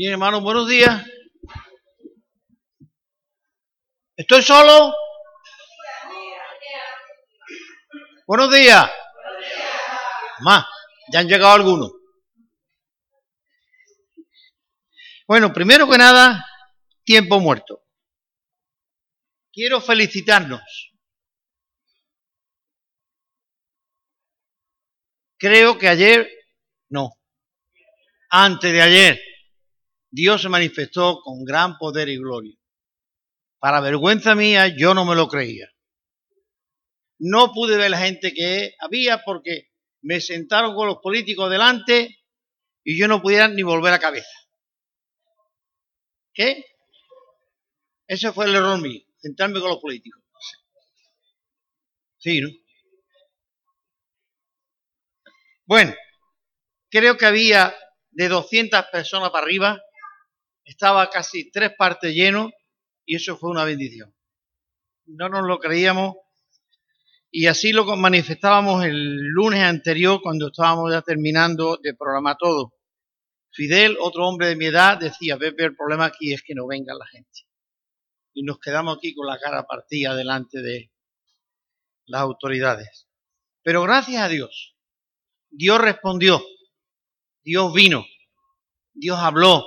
Bien, hermanos, buenos días. ¿Estoy solo? Buenos días. Más, ya han llegado algunos. Bueno, primero que nada, tiempo muerto. Quiero felicitarnos. Creo que ayer, no, antes de ayer, Dios se manifestó con gran poder y gloria. Para vergüenza mía, yo no me lo creía. No pude ver la gente que había porque me sentaron con los políticos delante y yo no pudiera ni volver la cabeza. ¿Qué? Ese fue el error mío, sentarme con los políticos. Sí, ¿no? Bueno, creo que había de 200 personas para arriba estaba casi tres partes lleno y eso fue una bendición. No nos lo creíamos y así lo manifestábamos el lunes anterior cuando estábamos ya terminando de programar todo. Fidel, otro hombre de mi edad, decía, Pepe, el problema aquí es que no venga la gente. Y nos quedamos aquí con la cara partida delante de las autoridades. Pero gracias a Dios, Dios respondió, Dios vino, Dios habló,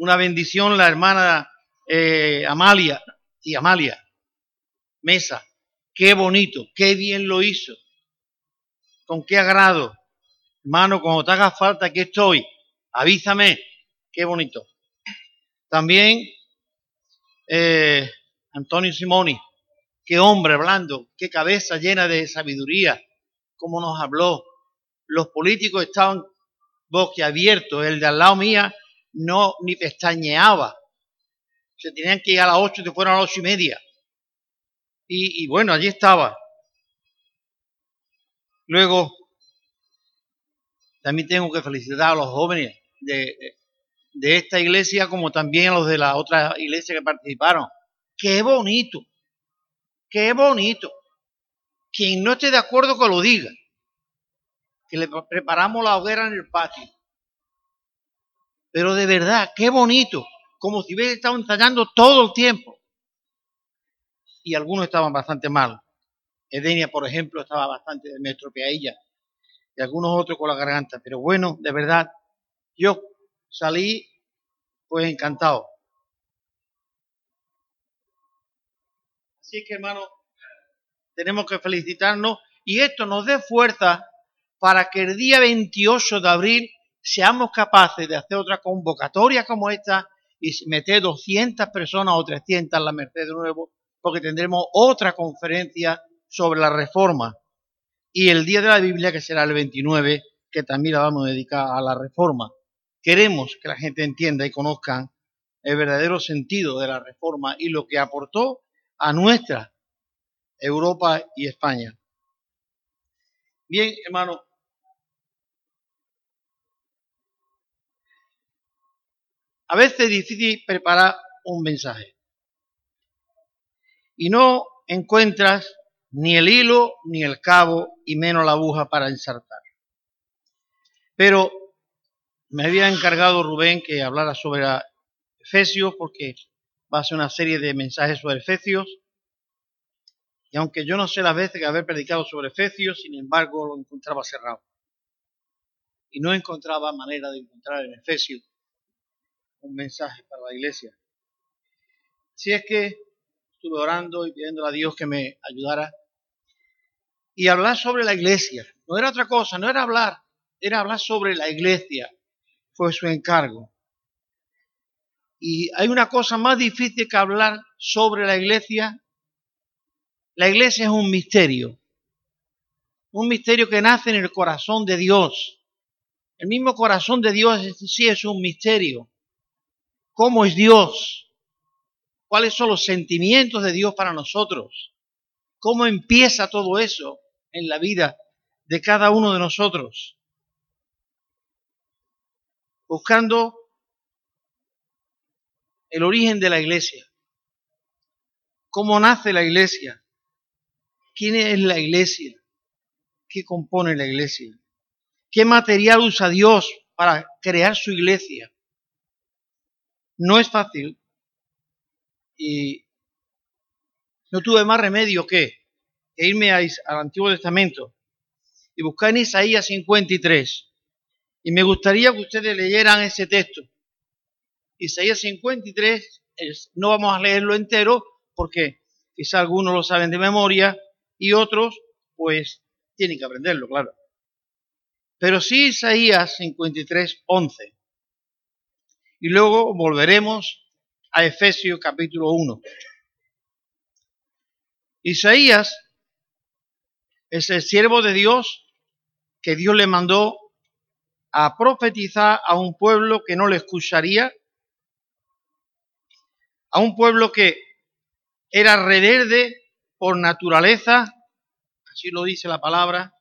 una bendición la hermana eh, Amalia y Amalia Mesa. Qué bonito, qué bien lo hizo. Con qué agrado. Hermano, cuando te haga falta, aquí estoy. Avísame. Qué bonito. También eh, Antonio Simoni. Qué hombre blando, qué cabeza llena de sabiduría. Cómo nos habló. Los políticos estaban boquiabiertos. El de al lado mía no ni pestañeaba. Se tenían que ir a las ocho, se fueron a las ocho y media. Y, bueno, allí estaba. Luego, también tengo que felicitar a los jóvenes de, de esta iglesia como también a los de la otra iglesia que participaron. ¡Qué bonito! ¡Qué bonito! Quien no esté de acuerdo que lo diga. Que le preparamos la hoguera en el patio. Pero de verdad, qué bonito, como si hubiera estado ensayando todo el tiempo. Y algunos estaban bastante mal. Edenia, por ejemplo, estaba bastante me ella y algunos otros con la garganta. Pero bueno, de verdad, yo salí pues encantado. Así que, hermano, tenemos que felicitarnos y esto nos dé fuerza para que el día 28 de abril seamos capaces de hacer otra convocatoria como esta y meter 200 personas o 300 en la Merced de nuevo, porque tendremos otra conferencia sobre la reforma. Y el día de la Biblia, que será el 29, que también la vamos a dedicar a la reforma. Queremos que la gente entienda y conozca el verdadero sentido de la reforma y lo que aportó a nuestra Europa y España. Bien, hermano, A veces es difícil preparar un mensaje. Y no encuentras ni el hilo, ni el cabo, y menos la aguja para ensartar. Pero me había encargado Rubén que hablara sobre Efesios, porque va a ser una serie de mensajes sobre Efesios. Y aunque yo no sé las veces que haber predicado sobre Efesios, sin embargo lo encontraba cerrado. Y no encontraba manera de encontrar en Efesios un mensaje para la iglesia. Si es que estuve orando y pidiendo a Dios que me ayudara. Y hablar sobre la iglesia. No era otra cosa, no era hablar, era hablar sobre la iglesia. Fue su encargo. Y hay una cosa más difícil que hablar sobre la iglesia. La iglesia es un misterio. Un misterio que nace en el corazón de Dios. El mismo corazón de Dios sí es un misterio cómo es Dios, cuáles son los sentimientos de Dios para nosotros, cómo empieza todo eso en la vida de cada uno de nosotros. Buscando el origen de la iglesia, cómo nace la iglesia, quién es la iglesia, qué compone la iglesia, qué material usa Dios para crear su iglesia no es fácil y no tuve más remedio que, irme al Antiguo Testamento y buscar en Isaías 53. Y me gustaría que ustedes leyeran ese texto. Isaías 53, no vamos a leerlo entero porque quizá algunos lo saben de memoria y otros pues tienen que aprenderlo, claro. Pero sí Isaías 53, 11. Y luego volveremos a Efesios capítulo 1. Isaías es el siervo de Dios que Dios le mandó a profetizar a un pueblo que no le escucharía, a un pueblo que era reverde por naturaleza, así lo dice la palabra,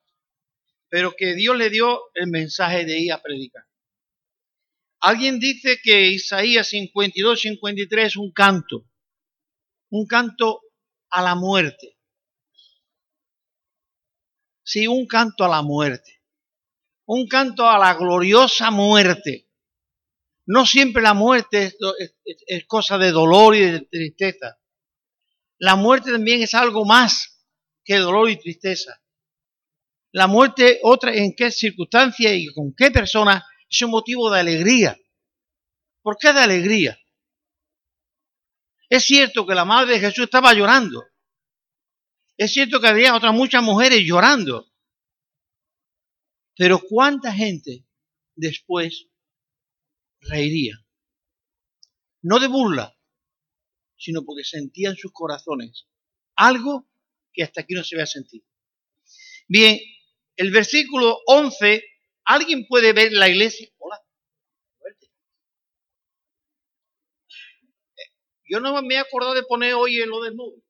pero que Dios le dio el mensaje de ir a predicar. Alguien dice que Isaías 52, 53 es un canto, un canto a la muerte. Sí, un canto a la muerte, un canto a la gloriosa muerte. No siempre la muerte es, cosa de dolor y de tristeza. La muerte también es algo más que dolor y tristeza. La muerte, otra, en qué circunstancia y con qué persona, es un motivo de alegría. ¿Por qué de alegría? Es cierto que la madre de Jesús estaba llorando. Es cierto que había otras muchas mujeres llorando. Pero ¿cuánta gente después reiría? No de burla, sino porque sentía en sus corazones algo que hasta aquí no se había sentido. Bien, el versículo 11, ¿alguien puede ver la iglesia? Hola. Yo no me he acordado de poner hoy en lo del móvil.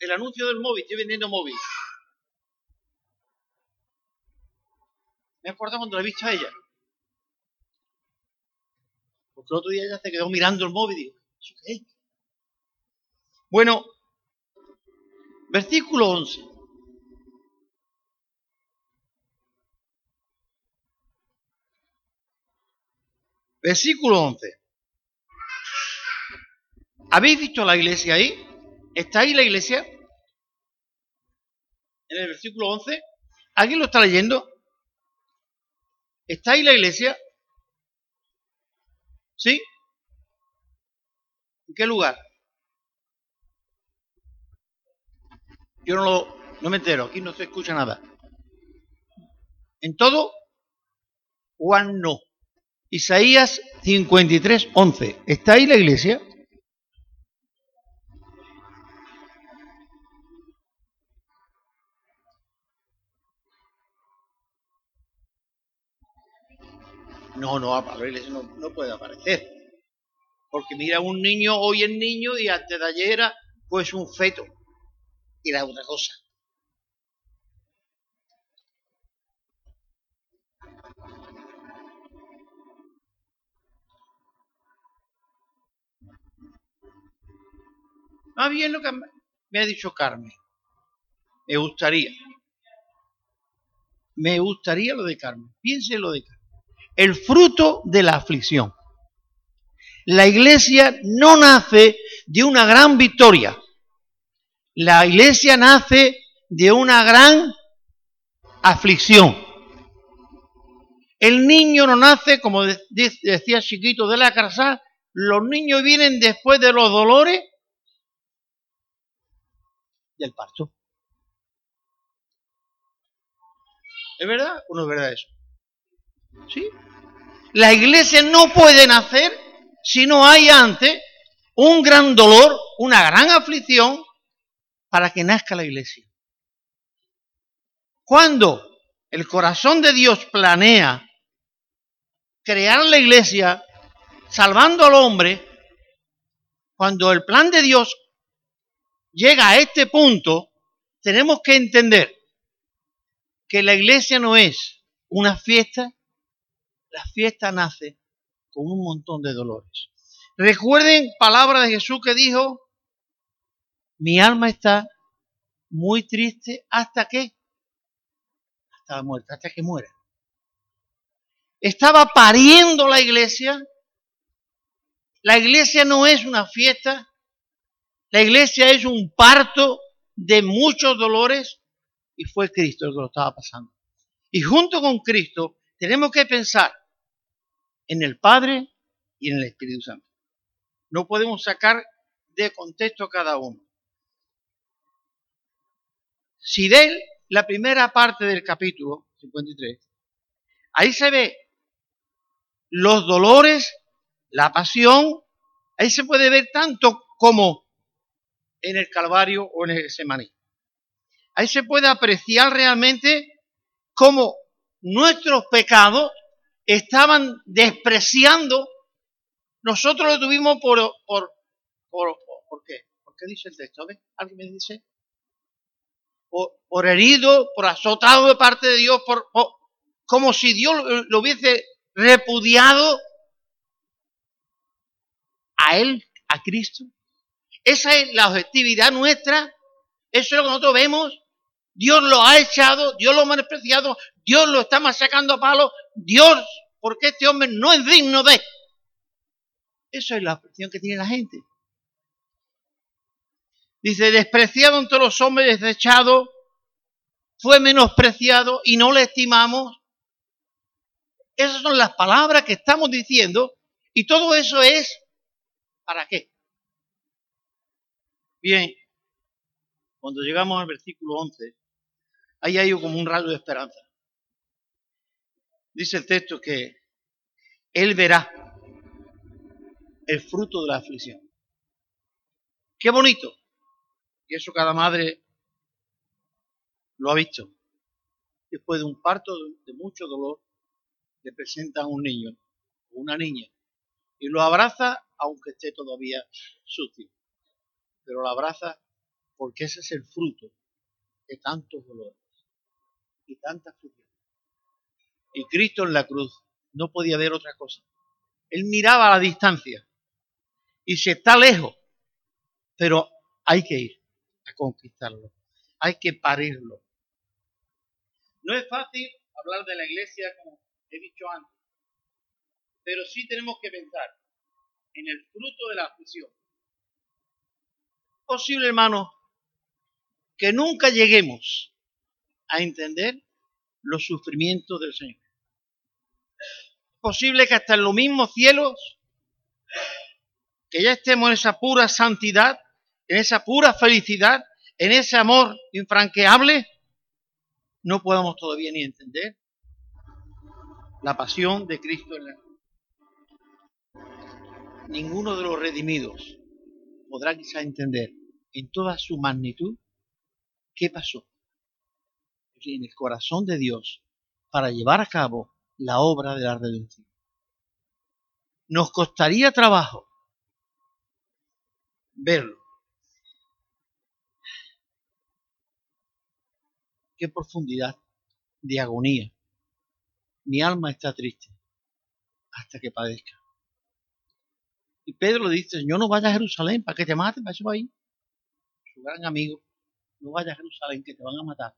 El anuncio del móvil, estoy vendiendo móvil. Me acordado cuando la he visto a ella. Porque el otro día ella se quedó mirando el móvil y digo, qué Bueno, versículo 11. Versículo 11. ¿Habéis visto la iglesia ahí? ¿Está ahí la iglesia? En el versículo 11. ¿Alguien lo está leyendo? ¿Está ahí la iglesia? ¿Sí? ¿En qué lugar? Yo no lo no me entero, aquí no se escucha nada. ¿En todo? Juan no. Isaías 53, 11. ¿Está ahí la iglesia? No, no, la no, no puede aparecer. Porque mira, un niño hoy es niño y antes de ayer era pues un feto. Era otra cosa. Más bien lo que me ha dicho Carmen. Me gustaría. Me gustaría lo de Carmen. Piense lo de Carmen. El fruto de la aflicción. La iglesia no nace de una gran victoria. La iglesia nace de una gran aflicción. El niño no nace, como decía Chiquito de la casa, los niños vienen después de los dolores del parto. ¿Es verdad o no es verdad eso? ¿Sí? La iglesia no puede nacer si no hay antes un gran dolor, una gran aflicción para que nazca la iglesia. Cuando el corazón de Dios planea crear la iglesia salvando al hombre, cuando el plan de Dios llega a este punto, tenemos que entender que la iglesia no es una fiesta, la fiesta nace con un montón de dolores. Recuerden palabra de Jesús que dijo, mi alma está muy triste hasta que, hasta la muerte, hasta que muera. estaba pariendo la iglesia. La iglesia no es una fiesta, la iglesia es un parto de muchos dolores y fue Cristo el que lo estaba pasando. Y junto con Cristo tenemos que pensar en el Padre y en el Espíritu Santo. No podemos sacar de contexto cada uno. Si de la primera parte del capítulo 53, ahí se ve los dolores, la pasión, ahí se puede ver tanto como en el Calvario o en el Semaní. Ahí se puede apreciar realmente cómo nuestros pecados estaban despreciando. Nosotros lo tuvimos por, por, por, qué? ¿Por qué dice el texto? ¿Alguien me dice? Por, herido, por azotado de parte de Dios, por, como si Dios lo hubiese repudiado a Él, a Cristo. Esa es la objetividad nuestra. Eso es lo que nosotros vemos. Dios lo ha echado, Dios lo ha menospreciado, Dios lo está sacando a palo. Dios, porque este hombre no es digno de. Eso es la expresión que tiene la gente. Dice, despreciado entre los hombres, desechado, fue menospreciado y no le estimamos. Esas son las palabras que estamos diciendo y todo eso es ¿para qué? Bien, cuando llegamos al versículo 11, ahí hay como un rayo de esperanza. Dice el texto que Él verá el fruto de la aflicción. Qué bonito. Y eso cada madre lo ha visto. Después de un parto de mucho dolor, le presentan un niño o una niña y lo abraza aunque esté todavía sucio. Pero lo abraza porque ese es el fruto de tantos dolores y tanta aflicción. Y Cristo en la cruz no podía ver otra cosa. Él miraba a la distancia y si está lejos, pero hay que ir a conquistarlo, hay que parirlo. No es fácil hablar de la iglesia como he dicho antes, pero sí tenemos que pensar en el fruto de la aflicción. Posible, hermano, que nunca lleguemos a entender los sufrimientos del Señor. Posible que hasta en los mismos cielos, que ya estemos en esa pura santidad, en esa pura felicidad, en ese amor infranqueable, no podamos todavía ni entender la pasión de Cristo en la ninguno de los redimidos podrá quizá entender en toda su magnitud qué pasó en el corazón de Dios para llevar a cabo la obra de la redención. Nos costaría trabajo verlo. Qué profundidad de agonía. Mi alma está triste hasta que padezca. Y Pedro le dice, Señor, no vayas a Jerusalén para que te maten, para eso va. Su gran amigo, no vayas a Jerusalén que te van a matar.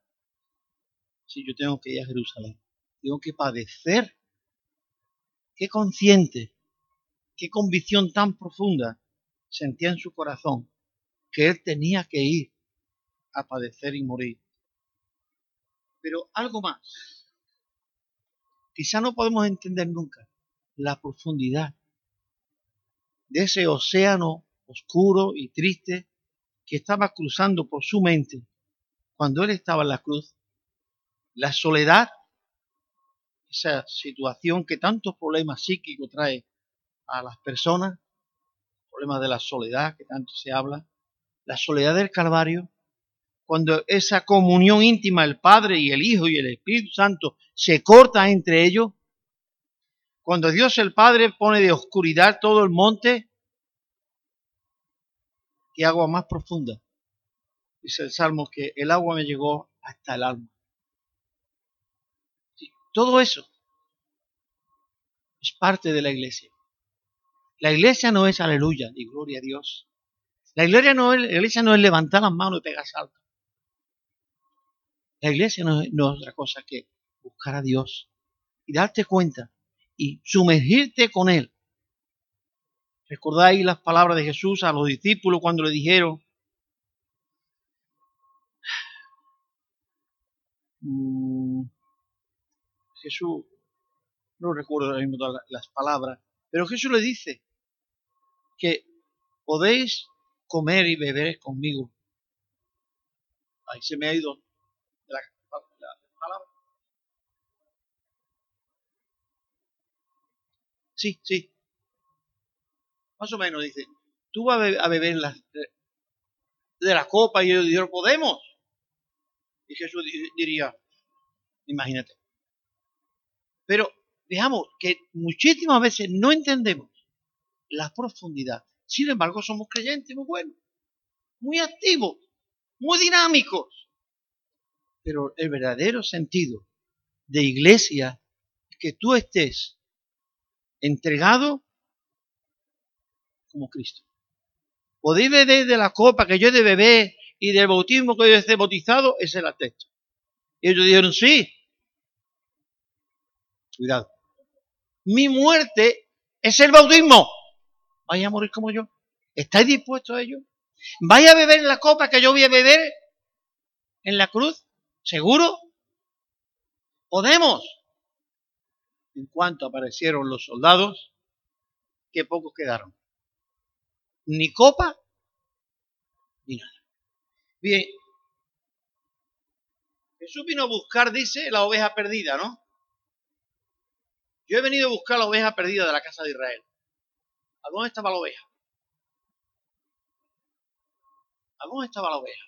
Si yo tengo que ir a Jerusalén, tengo que padecer. Qué consciente, qué convicción tan profunda sentía en su corazón que él tenía que ir a padecer y morir. Pero algo más. Quizá no podemos entender nunca la profundidad de ese océano oscuro y triste que estaba cruzando por su mente cuando él estaba en la cruz, la soledad, esa situación que tantos problemas psíquicos trae a las personas, problemas de la soledad que tanto se habla, la soledad del Calvario, cuando esa comunión íntima, el Padre y el Hijo y el Espíritu Santo se corta entre ellos, cuando Dios el Padre pone de oscuridad todo el monte, ¿qué agua más profunda? Dice el Salmo que el agua me llegó hasta el alma. todo eso es parte de la iglesia. La iglesia no es aleluya y gloria a Dios. La iglesia no es, iglesia no es levantar las manos y pegar saltos. La iglesia no es otra cosa que buscar a Dios y darte cuenta y sumergirte con Él. ¿Recordáis las palabras de Jesús a los discípulos cuando le dijeron, mm, Jesús, no recuerdo las palabras, pero Jesús le dice que podéis comer y beber conmigo. Ahí se me ha ido la, palabra. Sí, sí. Más o menos dice, tú vas a beber la, de la copa y yo podemos. Y Jesús diría, imagínate. Pero veamos que muchísimas veces no entendemos la profundidad. Sin embargo, somos creyentes muy buenos, muy activos, muy dinámicos. Pero el verdadero sentido de iglesia es que tú estés entregado como Cristo. Podéis beber de la copa que yo he de beber y del bautismo que yo esté bautizado, ese es el texto. Y ellos dijeron, sí. Cuidado. Mi muerte es el bautismo. Vaya a morir como yo. ¿Estáis dispuestos a ello? ¿Vaya a beber la copa que yo voy a beber en la cruz? ¿Seguro? ¿Podemos? En cuanto aparecieron los soldados, que pocos quedaron. Ni copa, ni nada. Bien. Jesús vino a buscar, dice, la oveja perdida, ¿no? Yo he venido a buscar la oveja perdida de la casa de Israel. ¿A dónde estaba la oveja? ¿A dónde estaba la oveja?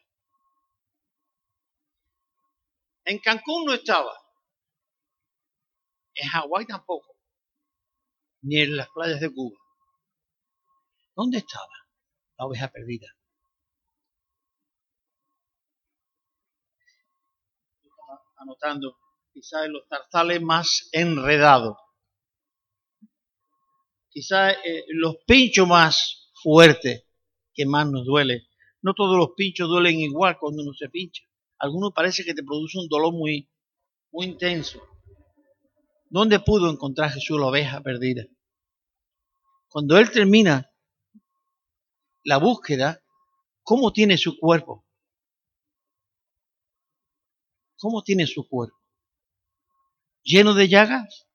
En Cancún no estaba. En Hawái tampoco. Ni en las playas de Cuba. ¿Dónde estaba la oveja perdida? Anotando, quizás en los tarzales más enredados. Quizás eh, los pinchos más fuertes que más nos duele. No todos los pinchos duelen igual cuando uno se pincha. Algunos parece que te produce un dolor muy, muy intenso. ¿Dónde pudo encontrar Jesús la oveja perdida? Cuando él termina la búsqueda, ¿cómo tiene su cuerpo? ¿Cómo tiene su cuerpo? ¿Lleno de llagas?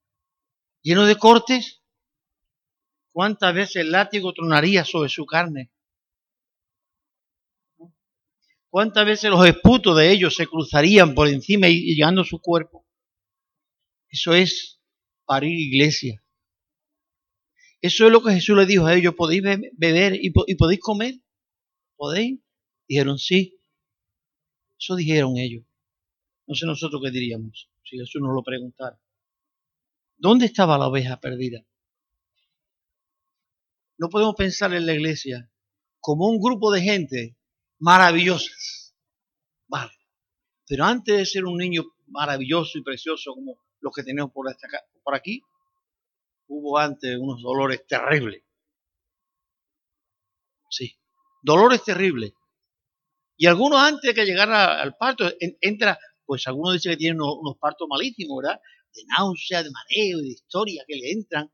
¿Lleno de cortes? ¿Cuántas veces el látigo tronaría sobre su carne? ¿Cuántas veces los esputos de ellos se cruzarían por encima y llegando a su cuerpo? Eso es parir iglesia. Eso es lo que Jesús le dijo a ellos. ¿Podéis beber y, podéis comer? ¿Podéis? Dijeron sí. Eso dijeron ellos. No sé nosotros qué diríamos si Jesús nos lo preguntara. ¿Dónde estaba la oveja perdida? No podemos pensar en la iglesia como un grupo de gente maravillosas. Vale. Pero antes de ser un niño maravilloso y precioso como los que tenemos por, por aquí, hubo antes unos dolores terribles. Sí, dolores terribles. Y algunos antes de que llegara al parto, entra, pues algunos dicen que tienen unos, partos malísimos, ¿verdad? De náusea, de mareo, de historia que le entran.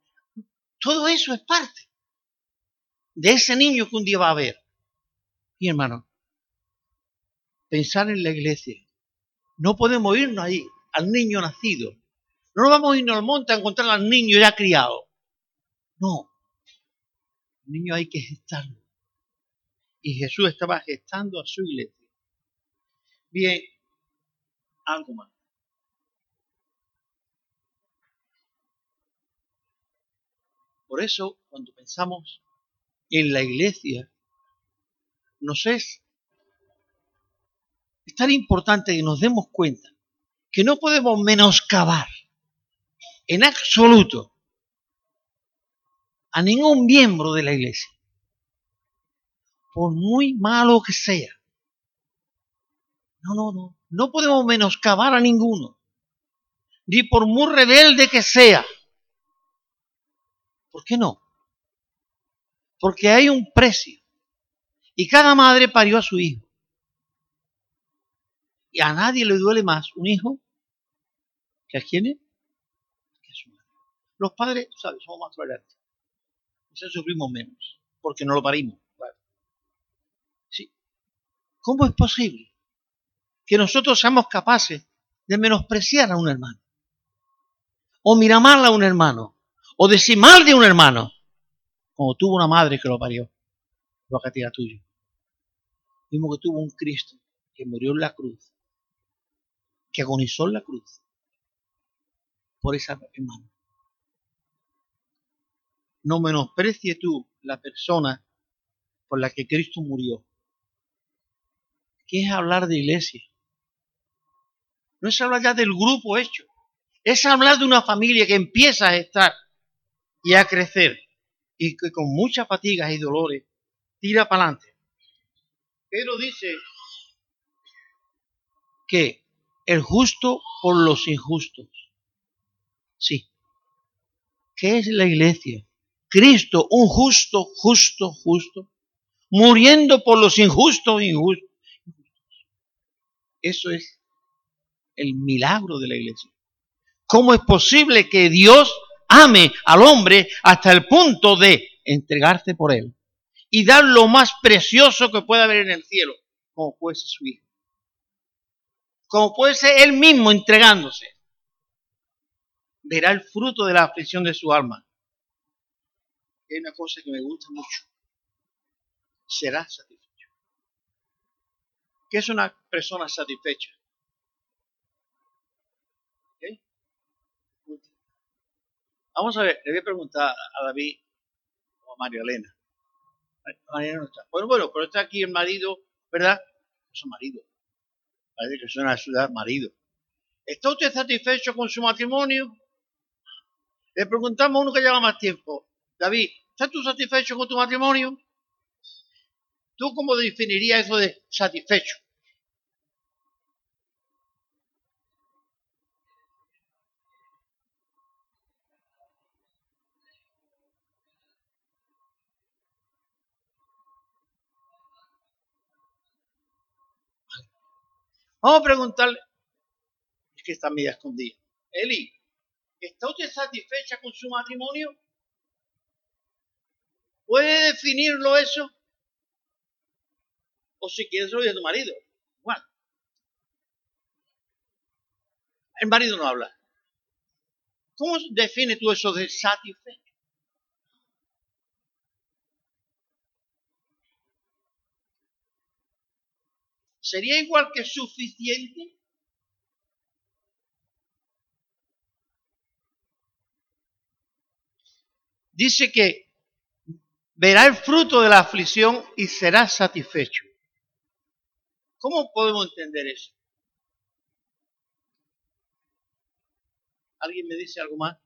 Todo eso es parte de ese niño que un día va a ver. Y hermano, pensar en la iglesia. No podemos irnos ahí, al niño nacido. No vamos a irnos al monte a encontrar al niño ya criado. No. El niño hay que gestarlo. Y Jesús estaba gestando a su iglesia. Bien, algo más. Por eso, cuando pensamos en la iglesia, nos es es tan importante que nos demos cuenta que no podemos menoscabar en absoluto a ningún miembro de la iglesia, por muy malo que sea. No, no, no. No podemos menoscabar a ninguno, ni por muy rebelde que sea. ¿Por qué no? Porque hay un precio. Y cada madre parió a su hijo. Y a nadie le duele más un hijo que a quién es, que a su madre. Los padres, ¿sabes? Somos más tolerantes. Quizás sufrimos menos, porque no lo parimos. ¿Cómo es posible que nosotros seamos capaces de menospreciar a un hermano? O mirar mal a un hermano, o decir mal de un hermano, como tuvo una madre que lo parió, lo que tira tuyo. Mismo que tuvo un Cristo que murió en la cruz, que agonizó en la cruz por esa hermana. No menosprecie tú la persona por la que Cristo murió. ¿Qué es hablar de iglesia? No es hablar ya del grupo hecho. Es hablar de una familia que empieza a estar y a crecer y que con muchas fatigas y dolores tira para adelante. Pedro dice que el justo por los injustos. Sí. ¿Qué es la iglesia? Cristo, un justo, justo, justo, muriendo por los injustos, injustos. Eso es el milagro de la iglesia. ¿Cómo es posible que Dios ame al hombre hasta el punto de entregarte por él y dar lo más precioso que pueda haber en el cielo, como puede ser su hijo? Como puede ser él mismo entregándose. Verá el fruto de la aflicción de su alma hay una cosa que me gusta mucho. Será satisfecho. ¿Qué es una persona satisfecha? Vamos a ver, le voy a preguntar a David o a María Elena. María no está. Bueno, bueno, pero está aquí el marido, ¿verdad? Es marido. Parece que suena a ciudad marido. ¿Está usted satisfecho con su matrimonio? Le preguntamos a uno que lleva más tiempo. David, ¿estás tú satisfecho con tu matrimonio? ¿Tú cómo definirías eso de satisfecho? Vamos a preguntarle, es que está media escondida. Eli, ¿está usted satisfecha con su matrimonio? ¿Puede definirlo eso? O si quieres lo de tu marido. Bueno. El marido no habla. ¿Cómo define tú eso de satisfecho? ¿Sería igual que suficiente? Dice que verá el fruto de la aflicción y será satisfecho. ¿Cómo podemos entender eso? ¿Alguien me dice algo más?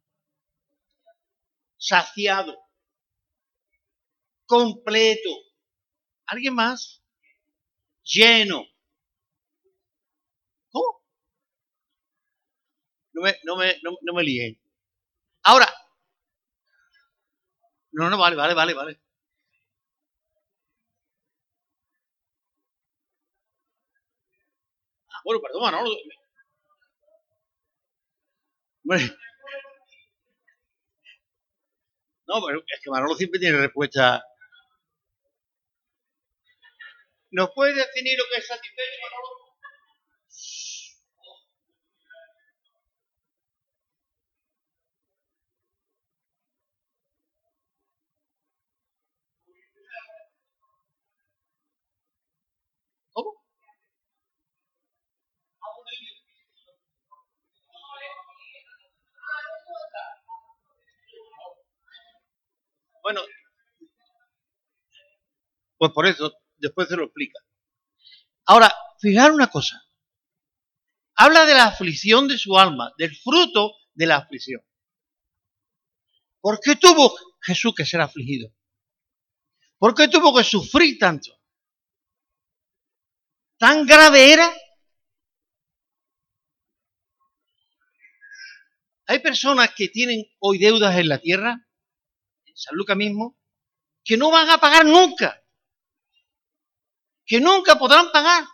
Saciado. Completo. ¿Alguien más? Lleno. ¿Cómo? No me, no me, no, no me líen. Ahora, no, no, vale, vale, vale, vale. Bueno, perdón, Manolo. No, pero es que Manolo siempre tiene respuesta. ¿Nos puede definir lo que es satisfecho, Manolo? Bueno, pues por eso, después se lo explica. Ahora, fijar una cosa. Habla de la aflicción de su alma, del fruto de la aflicción. ¿Por qué tuvo Jesús que ser afligido? ¿Por qué tuvo que sufrir tanto? ¿Tan grave era? Hay personas que tienen hoy deudas en la tierra San Lucas mismo, que no van a pagar nunca, que nunca podrán pagar.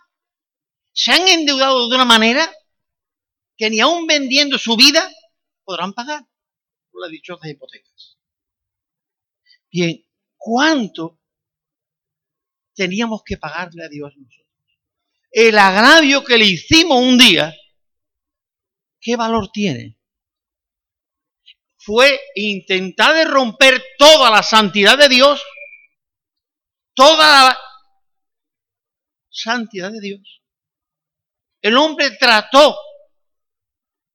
Se han endeudado de una manera que ni aún vendiendo su vida podrán pagar. por las dichosas hipotecas. Bien, ¿cuánto teníamos que pagarle a Dios nosotros? El agravio que le hicimos un día, ¿qué valor tiene? Fue intentar de romper toda la santidad de Dios, toda la santidad de Dios. El hombre trató,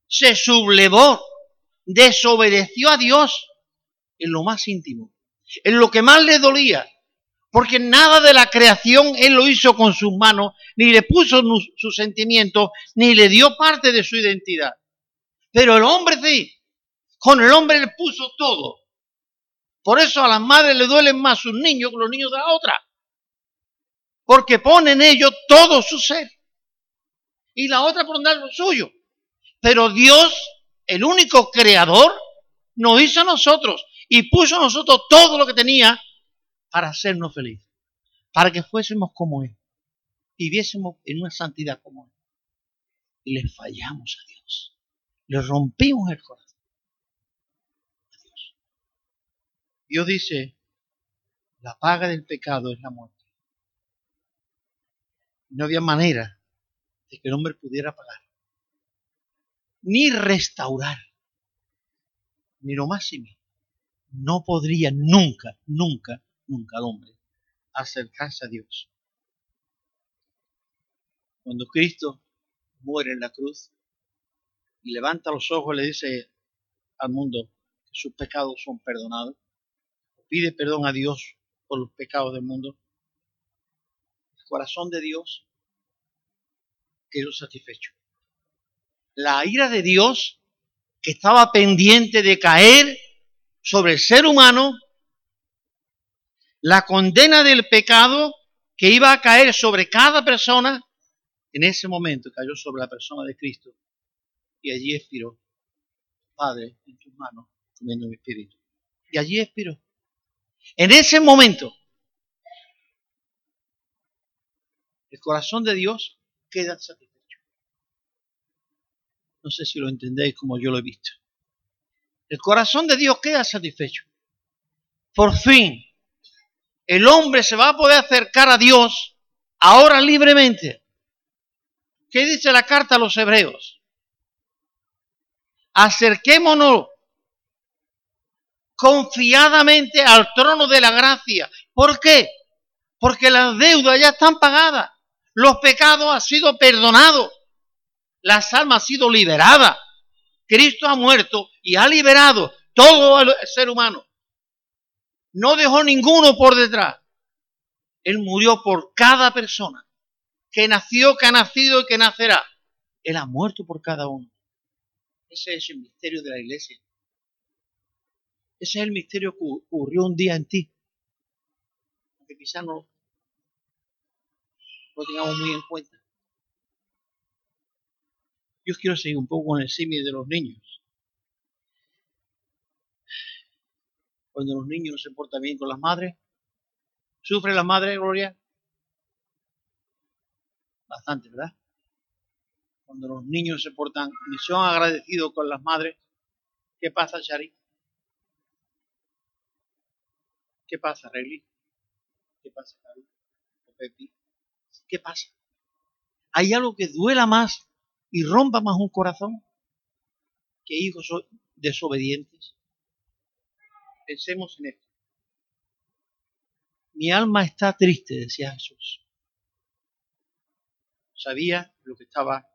se sublevó, desobedeció a Dios en lo más íntimo, en lo que más le dolía, porque nada de la creación él lo hizo con sus manos, ni le puso sus sentimientos, ni le dio parte de su identidad. Pero el hombre sí, con el hombre le puso todo. Por eso a las madres le duelen más sus niños que los niños de la otra. Porque pone en ellos todo su ser. Y la otra por dar lo suyo. Pero Dios, el único creador, nos hizo a nosotros y puso a nosotros todo lo que tenía para hacernos felices, para que fuésemos como Él, viviésemos en una santidad como Él. Y le fallamos a Dios, le rompimos el corazón. A Dios. Dios dice, la paga del pecado es la muerte. No había manera de que el hombre pudiera pagar, ni restaurar, ni lo similar. No podría nunca, nunca nunca al hombre acercarse a Dios. Cuando Cristo muere en la cruz y levanta los ojos, le dice al mundo que sus pecados son perdonados, pide perdón a Dios por los pecados del mundo, el corazón de Dios quedó satisfecho. La ira de Dios, que estaba pendiente de caer sobre el ser humano, la condena del pecado que iba a caer sobre cada persona, en ese momento cayó sobre la persona de Cristo. Y allí expiró. Padre, en tus manos, comiendo mi espíritu. Y allí expiró. En ese momento, el corazón de Dios queda satisfecho. No sé si lo entendéis como yo lo he visto. El corazón de Dios queda satisfecho. Por fin, el hombre se va a poder acercar a Dios ahora libremente. ¿Qué dice la carta a los hebreos? Acerquémonos confiadamente al trono de la gracia. ¿Por qué? Porque las deudas ya están pagadas. Los pecados han sido perdonados. Las almas han sido liberadas. Cristo ha muerto y ha liberado todo el ser humano. No dejó ninguno por detrás. Él murió por cada persona que nació, que ha nacido y que nacerá. Él ha muerto por cada uno. Ese es el misterio de la iglesia. Ese es el misterio que ocurrió un día en ti. Que quizás no lo tengamos muy en cuenta. Yo quiero seguir un poco con el símil de los niños. cuando los niños no se portan bien con las madres? ¿Sufre la madre, Gloria? Bastante, ¿verdad? Cuando los niños se portan y son agradecidos con las madres, ¿qué pasa, Shari? ¿Qué pasa, Regli? ¿Qué pasa, Cari? ¿Qué pasa? ¿Hay algo que duela más y rompa más un corazón que hijos desobedientes? Pensemos en esto. Mi alma está triste, decía Jesús. Sabía lo que estaba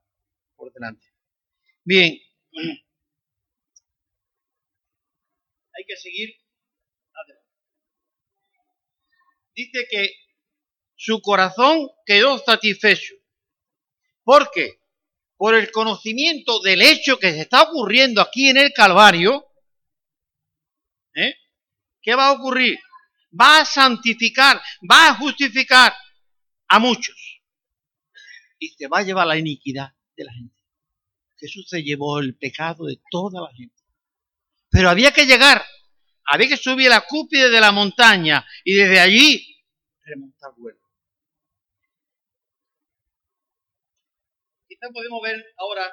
por delante. Bien, hay que seguir adelante. Dice que su corazón quedó satisfecho. ¿Por qué? Por el conocimiento del hecho que se está ocurriendo aquí en el Calvario, ¿eh? ¿qué va a ocurrir? Va a santificar, va a justificar a muchos. Y se va a llevar la iniquidad de la gente. Jesús se llevó el pecado de toda la gente. Pero había que llegar, había que subir la cúpide de la montaña y desde allí remontar vuelo. Quizás podemos ver ahora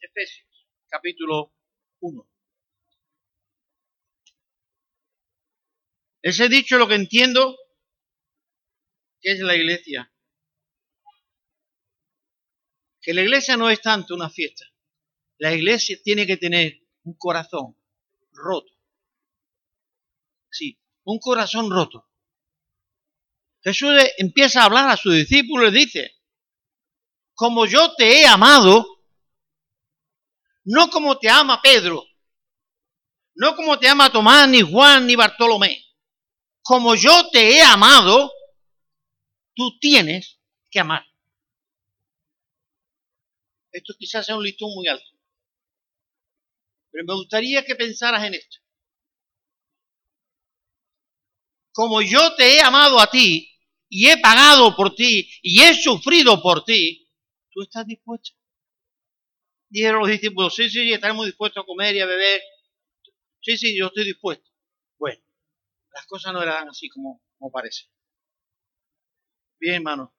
Efesios, capítulo 1. Ese dicho lo que entiendo que es la iglesia. Que la iglesia no es tanto una fiesta. La iglesia tiene que tener un corazón roto. Sí, un corazón roto. Jesús empieza a hablar a sus discípulos y dice, como yo te he amado, no como te ama Pedro, no como te ama Tomás, ni Juan, ni Bartolomé. Como yo te he amado, tú tienes que amar. Esto quizás sea un listón muy alto. Pero me gustaría que pensaras en esto. Como yo te he amado a ti y he pagado por ti y he sufrido por ti, ¿tú estás dispuesto? Dijeron los discípulos, sí, sí, estamos dispuestos a comer y a beber. Sí, sí, yo estoy dispuesto. Bueno, las cosas no eran así como, como parece. Bien, hermano.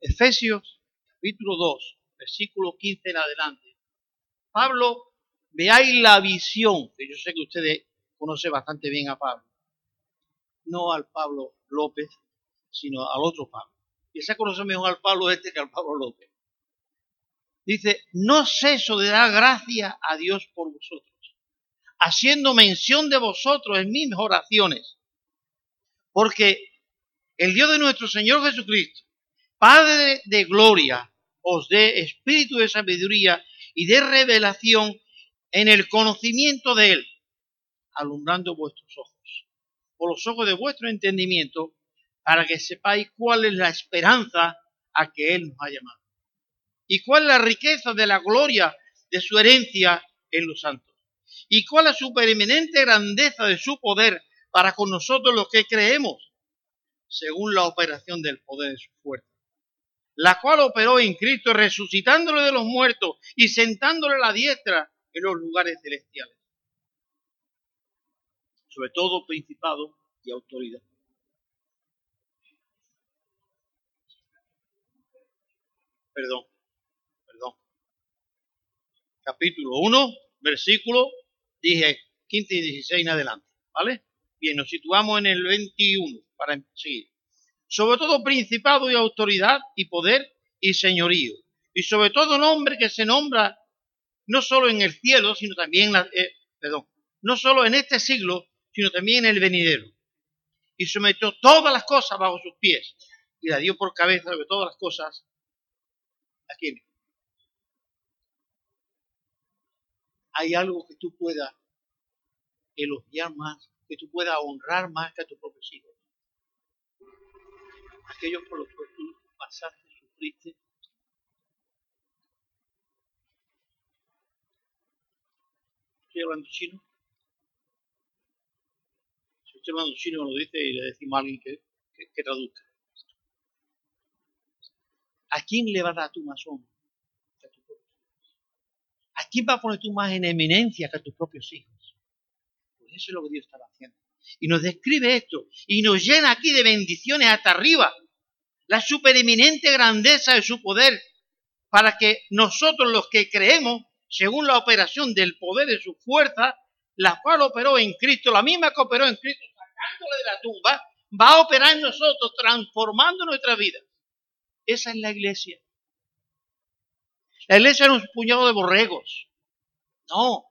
Efesios capítulo 2, versículo 15 en adelante. Pablo, veáis la visión, que yo sé que ustedes conocen bastante bien a Pablo. No al Pablo López, sino al otro Pablo. Y se conoce mejor al Pablo este que al Pablo López. Dice, no ceso de dar gracias a Dios por vosotros, haciendo mención de vosotros en mis oraciones, porque el Dios de nuestro Señor Jesucristo, Padre de gloria, os dé espíritu de sabiduría y de revelación en el conocimiento de Él, alumbrando vuestros ojos, por los ojos de vuestro entendimiento, para que sepáis cuál es la esperanza a que Él nos ha llamado. Y cuál es la riqueza de la gloria de su herencia en los santos. Y cuál es la supereminente grandeza de su poder para con nosotros los que creemos, según la operación del poder de su fuerza, la cual operó en Cristo resucitándole de los muertos y sentándole a la diestra en los lugares celestiales, sobre todo principado y autoridad. Perdón capítulo 1, versículo, dije 15 y 16 en adelante, ¿vale? Bien, nos situamos en el 21 para seguir. Sobre todo principado y autoridad y poder y señorío. Y sobre todo nombre que se nombra no solo en el cielo, sino también, eh, perdón, no solo en este siglo, sino también el venidero. Y sometió todas las cosas bajo sus pies y la dio por cabeza de todas las cosas a quién? hay algo que tú puedas elogiar más, que tú puedas honrar más que a tus propios. Aquellos por los que tú pasaste, sufriste. ¿Estoy hablando chino? Estoy hablando chino, lo dice y le decimos a alguien que, que, traduzca. ¿A quién le va a dar tu más honra? ¿A quién va a poner tú más en eminencia que a tus propios hijos? Pues eso es lo que Dios estaba haciendo. Y nos describe esto y nos llena aquí de bendiciones hasta arriba. La supereminente grandeza de su poder para que nosotros los que creemos, según la operación del poder de su fuerza, la cual operó en Cristo, la misma que operó en Cristo, sacándole de la tumba, va a operar en nosotros, transformando nuestra vida. Esa es la iglesia. La iglesia es un puñado de borregos. No.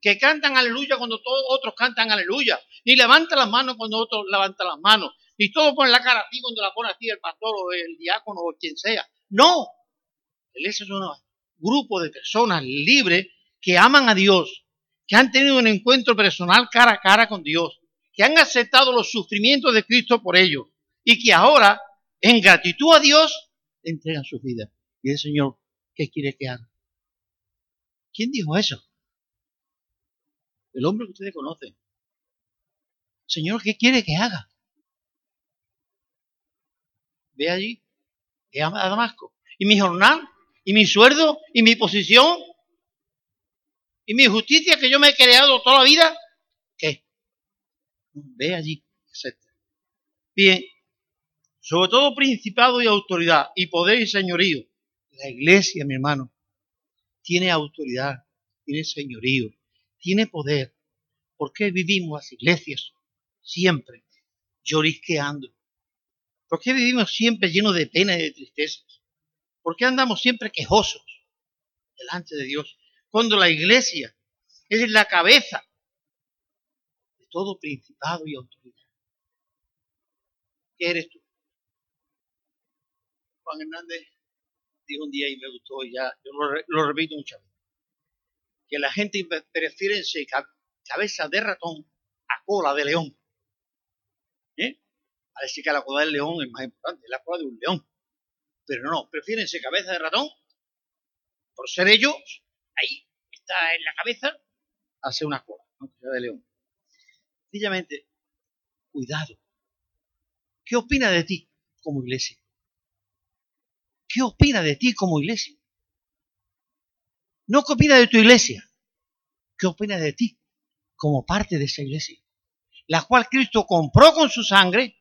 Que cantan aleluya cuando todos otros cantan aleluya. Ni levantan las manos cuando otros levantan las manos. Ni todos ponen la cara así cuando la pone así el pastor o el diácono o quien sea. No. La iglesia es un grupo de personas libres que aman a Dios, que han tenido un encuentro personal cara a cara con Dios, que han aceptado los sufrimientos de Cristo por ellos y que ahora, en gratitud a Dios, entregan su vida. Y el Señor, ¿qué quiere que haga? ¿Quién dijo eso? El hombre que ustedes conocen. Señor, ¿qué quiere que haga? Ve allí, ve a Damasco. ¿Y mi jornal? ¿Y mi sueldo? ¿Y mi posición? ¿Y mi justicia que yo me he creado toda la vida? ¿Qué? Ve allí, Bien, sobre todo principado y autoridad, y poder y señorío, la iglesia, mi hermano, tiene autoridad, tiene señorío, tiene poder. ¿Por qué vivimos las iglesias siempre llorisqueando? ¿Por qué vivimos siempre llenos de pena y de tristezas? ¿Por qué andamos siempre quejosos delante de Dios? Cuando la iglesia es la cabeza de todo principado y autoridad. ¿Qué eres tú? Juan Hernández dijo un día y me gustó y ya, yo lo, repito muchas veces, que la gente prefiere cabeza de ratón a cola de león. ¿Eh? Parece que la cola del león es más importante, la cola de un león. Pero no, prefieren cabeza de ratón, por ser ellos, ahí está en la cabeza, ser una cola, ¿no? de león. Sencillamente, cuidado. ¿Qué opina de ti como iglesia? ¿Qué opina de ti como iglesia? No qué opina de tu iglesia, qué opina de ti como parte de esa iglesia, la cual Cristo compró con su sangre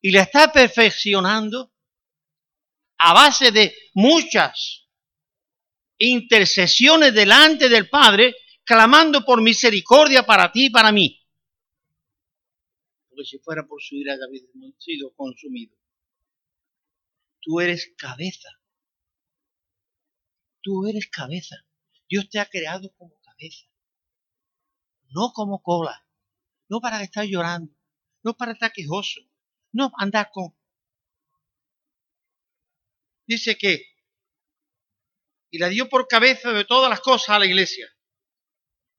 y la está perfeccionando a base de muchas intercesiones delante del Padre, clamando por misericordia para ti y para mí. Porque si fuera por su ira ya había sido consumido. Tú eres cabeza. Tú eres cabeza. Dios te ha creado como cabeza. No como cola. No para estés llorando. No para estar quejoso. No andar con... Dice que... Y la dio por cabeza de todas las cosas a la iglesia.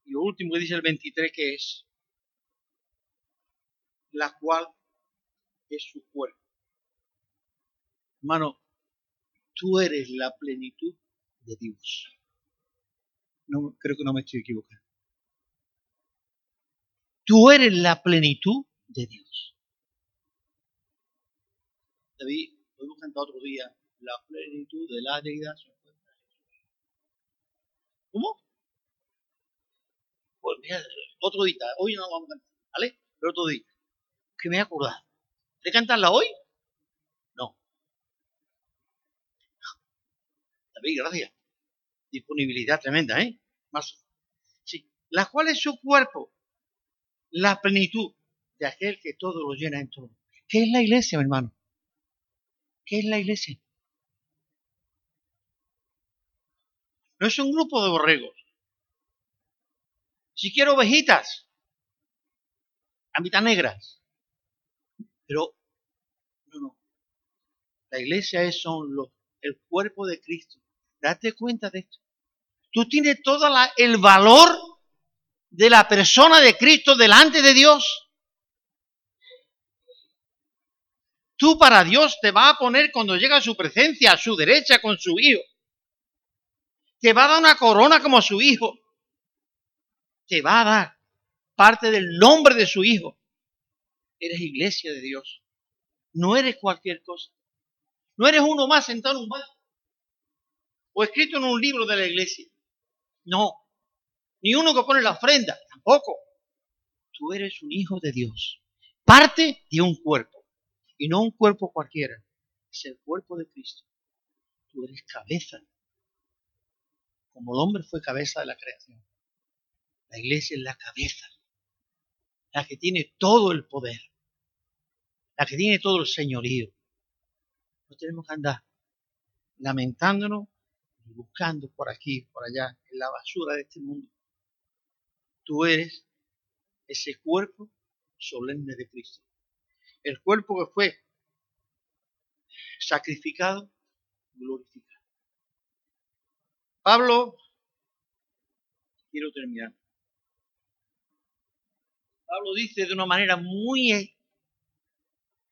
Y lo último que dice el 23 que es. La cual es su cuerpo. Hermano, tú eres la plenitud de Dios. No, creo que no me estoy equivocando. Tú eres la plenitud de Dios. David, podemos cantar otro día, la plenitud de la deidad ¿Cómo? Pues mira, otro día, hoy no vamos a cantar, ¿vale? Pero otro día, que me he acordado. ¿De cantarla hoy? David, gracias. Disponibilidad tremenda, ¿eh? Más. Sí. La cual es su cuerpo, la plenitud de aquel que todo lo llena en todo. ¿Qué es la iglesia, mi hermano? ¿Qué es la iglesia? No es un grupo de borregos. Si quiero ovejitas, a mitad negras. Pero, no, no. La iglesia es son el cuerpo de Cristo, Date cuenta de esto. Tú tienes todo el valor de la persona de Cristo delante de Dios. Tú para Dios te va a poner cuando llega a su presencia, a su derecha con su hijo. Te va a dar una corona como su hijo. Te va a dar parte del nombre de su hijo. Eres iglesia de Dios. No eres cualquier cosa. No eres uno más sentado en un banco o escrito en un libro de la iglesia. No. Ni uno que pone la ofrenda, tampoco. Tú eres un hijo de Dios, parte de un cuerpo, y no un cuerpo cualquiera, es el cuerpo de Cristo. Tú eres cabeza, el hombre fue cabeza de la creación. La iglesia es la cabeza, la que tiene todo el poder, la que tiene todo el señorío. No tenemos que andar lamentándonos buscando por aquí, por allá, en la basura de este mundo. Tú eres ese cuerpo solemne de Cristo. El cuerpo que fue sacrificado, glorificado. Pablo, quiero terminar. Pablo dice de una manera muy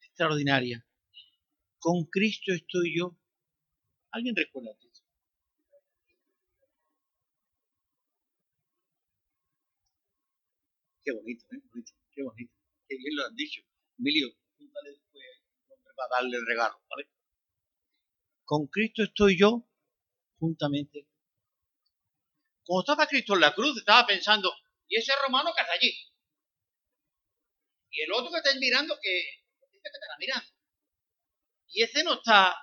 extraordinaria, con Cristo estoy yo. ¿Alguien recuerda esto? Qué bonito, ¿eh? Bonito, qué bonito. Qué bien lo han dicho. Emilio, júntale después para darle el regalo, ¿vale? Con Cristo estoy yo juntamente. Cuando estaba Cristo en la cruz, estaba pensando, ¿y ese romano que está allí? Y el otro que está mirando, que dice que mirando. Y ese no está.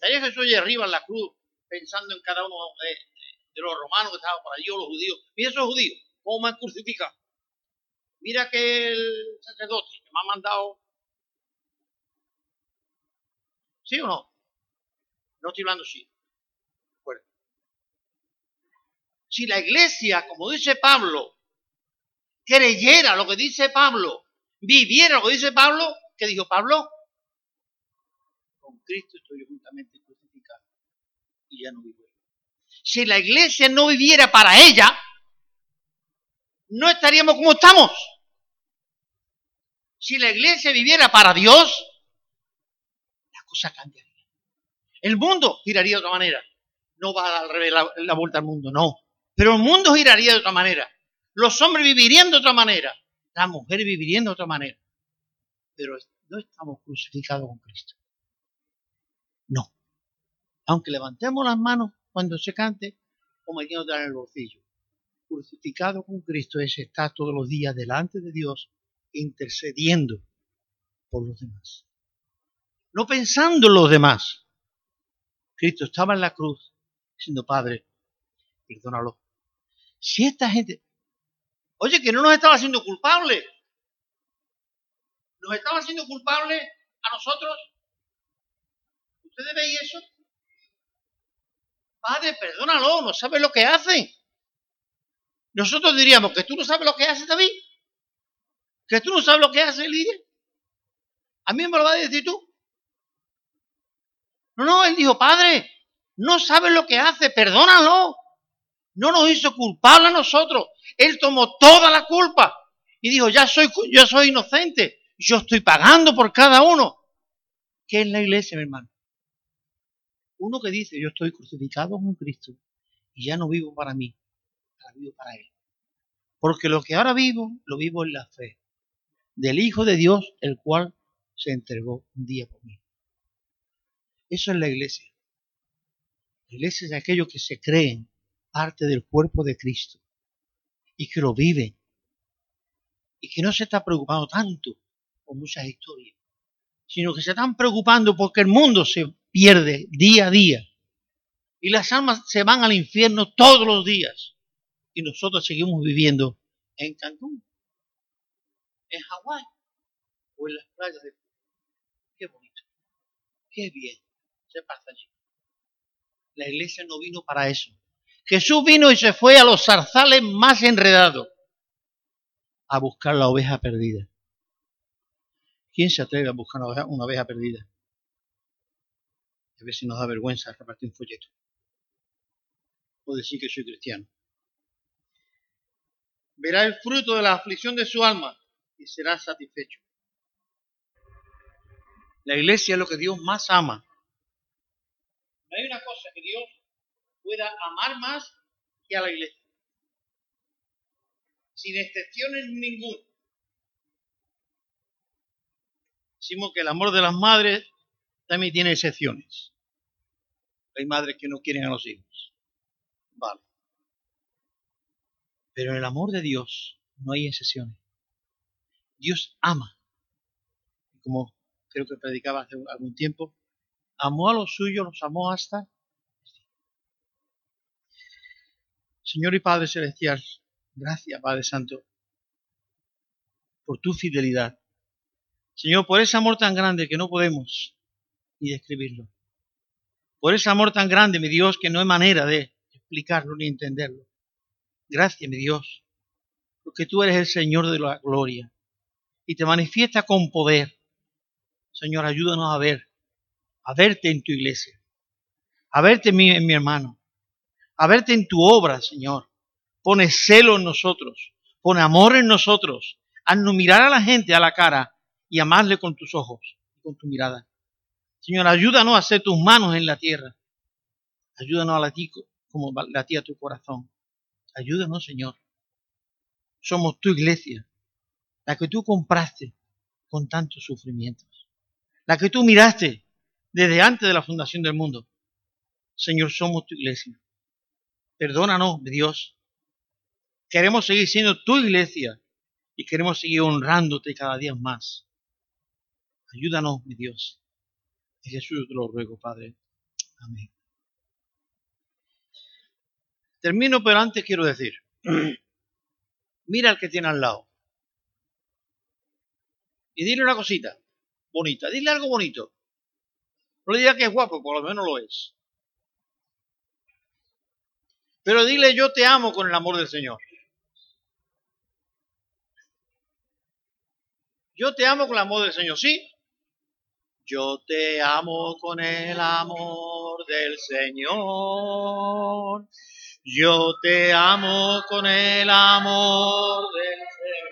Allí Jesús allí arriba en la cruz, pensando en cada uno de, los romanos que estaban por allí o los judíos. ¿Y esos judíos? ¿Cómo me han crucificado? Mira que el sacerdote que me ha mandado. ¿Sí o no? No estoy hablando sí. Bueno. Si la iglesia, como dice Pablo, creyera lo que dice Pablo, viviera lo que dice Pablo, ¿qué dijo Pablo? Con Cristo estoy juntamente crucificado y ya no vivo. Si la iglesia no viviera para ella, no estaríamos como estamos. Si la iglesia viviera para Dios, la cosa cambiaría. El mundo giraría de otra manera. No va a dar la vuelta al mundo, no. Pero el mundo giraría de otra manera. Los hombres vivirían de otra manera. Las mujeres vivirían de otra manera. Pero no estamos crucificados con Cristo. No. Aunque levantemos las manos cuando se cante o metiéndote en el bolsillo. Crucificado con Cristo es estar todos los días delante de Dios intercediendo por los demás. No pensando en los demás. Cristo estaba en la cruz diciendo, Padre, perdónalo. Si esta gente, oye, que no nos estaba haciendo culpables, nos estaba haciendo culpables a nosotros. ¿Ustedes veis eso? Padre, perdónalo, no sabe lo que hace. Nosotros diríamos que tú no sabes lo que hace David. Que tú no sabes lo que hace Lidia. A mí me lo vas a decir tú. No, no, él dijo, Padre, no sabes lo que hace, perdónalo. No nos hizo culpable a nosotros. Él tomó toda la culpa y dijo, ya soy, yo soy inocente. Yo estoy pagando por cada uno. ¿Qué es la iglesia, mi hermano? Uno que dice, yo estoy crucificado con Cristo y ya no vivo para mí, ahora vivo para Él. Porque lo que ahora vivo, lo vivo en la fe del Hijo de Dios, el cual se entregó un día por mí. Eso es la iglesia. La iglesia es aquellos que se creen parte del cuerpo de Cristo y que lo viven y que no se está preocupando tanto por muchas historias, sino que se están preocupando porque el mundo se pierde día a día. Y las almas se van al infierno todos los días. Y nosotros seguimos viviendo en Cancún, en Hawái o en las playas de Qué bonito, qué bien se pasa allí. La iglesia no vino para eso. Jesús vino y se fue a los zarzales más enredados a buscar la oveja perdida. ¿Quién se atreve a buscar una oveja, perdida? A ver si nos da vergüenza repartir un folleto. O decir que soy cristiano. Verá el fruto de la aflicción de su alma y será satisfecho. La iglesia es lo que Dios más ama. Hay una cosa pueda amar más que a la iglesia. Sin excepciones ninguna. Decimos que el amor de las madres también tiene excepciones. Hay madres que no quieren a los hijos. Vale. Pero en el amor de Dios no hay excepciones. Dios ama. Como creo que predicaba hace algún tiempo, amó a los suyos, los amó hasta. Señor y Padre Celestial, gracias Padre Santo por tu fidelidad. Señor, por ese amor tan grande que no podemos ni describirlo por ese amor tan grande, mi Dios, que no hay manera de explicarlo ni entenderlo. Gracias, mi Dios, porque tú eres el Señor de la gloria y te manifiesta con poder. Señor, ayúdanos a ver, a verte en tu iglesia, a verte en mi, en mi hermano, a verte en tu obra, Señor. Pone celo en nosotros, pone amor en nosotros, haznos mirar a la gente a la cara y amarle con tus ojos, con tu mirada. Señor, ayúdanos a hacer tus manos en la tierra. Ayúdanos a latir como latía tu corazón. Ayúdanos, Señor. Somos tu iglesia, la que tú compraste con tantos sufrimientos, la que tú miraste desde antes de la fundación del mundo. Señor, somos tu iglesia. Perdónanos, Dios. Queremos seguir siendo tu iglesia y queremos seguir honrándote cada día más. Ayúdanos, mi Dios. Jesús te lo ruego, Padre. Amén. Termino, pero antes quiero decir, mira al que tiene al lado. Y dile una cosita bonita. Dile algo bonito. No le diga que es guapo, por lo menos lo es. Pero dile yo te amo con el amor del Señor. Yo te amo con el amor del Señor, ¿sí? Yo te amo con el amor del Señor. Yo te amo con el amor del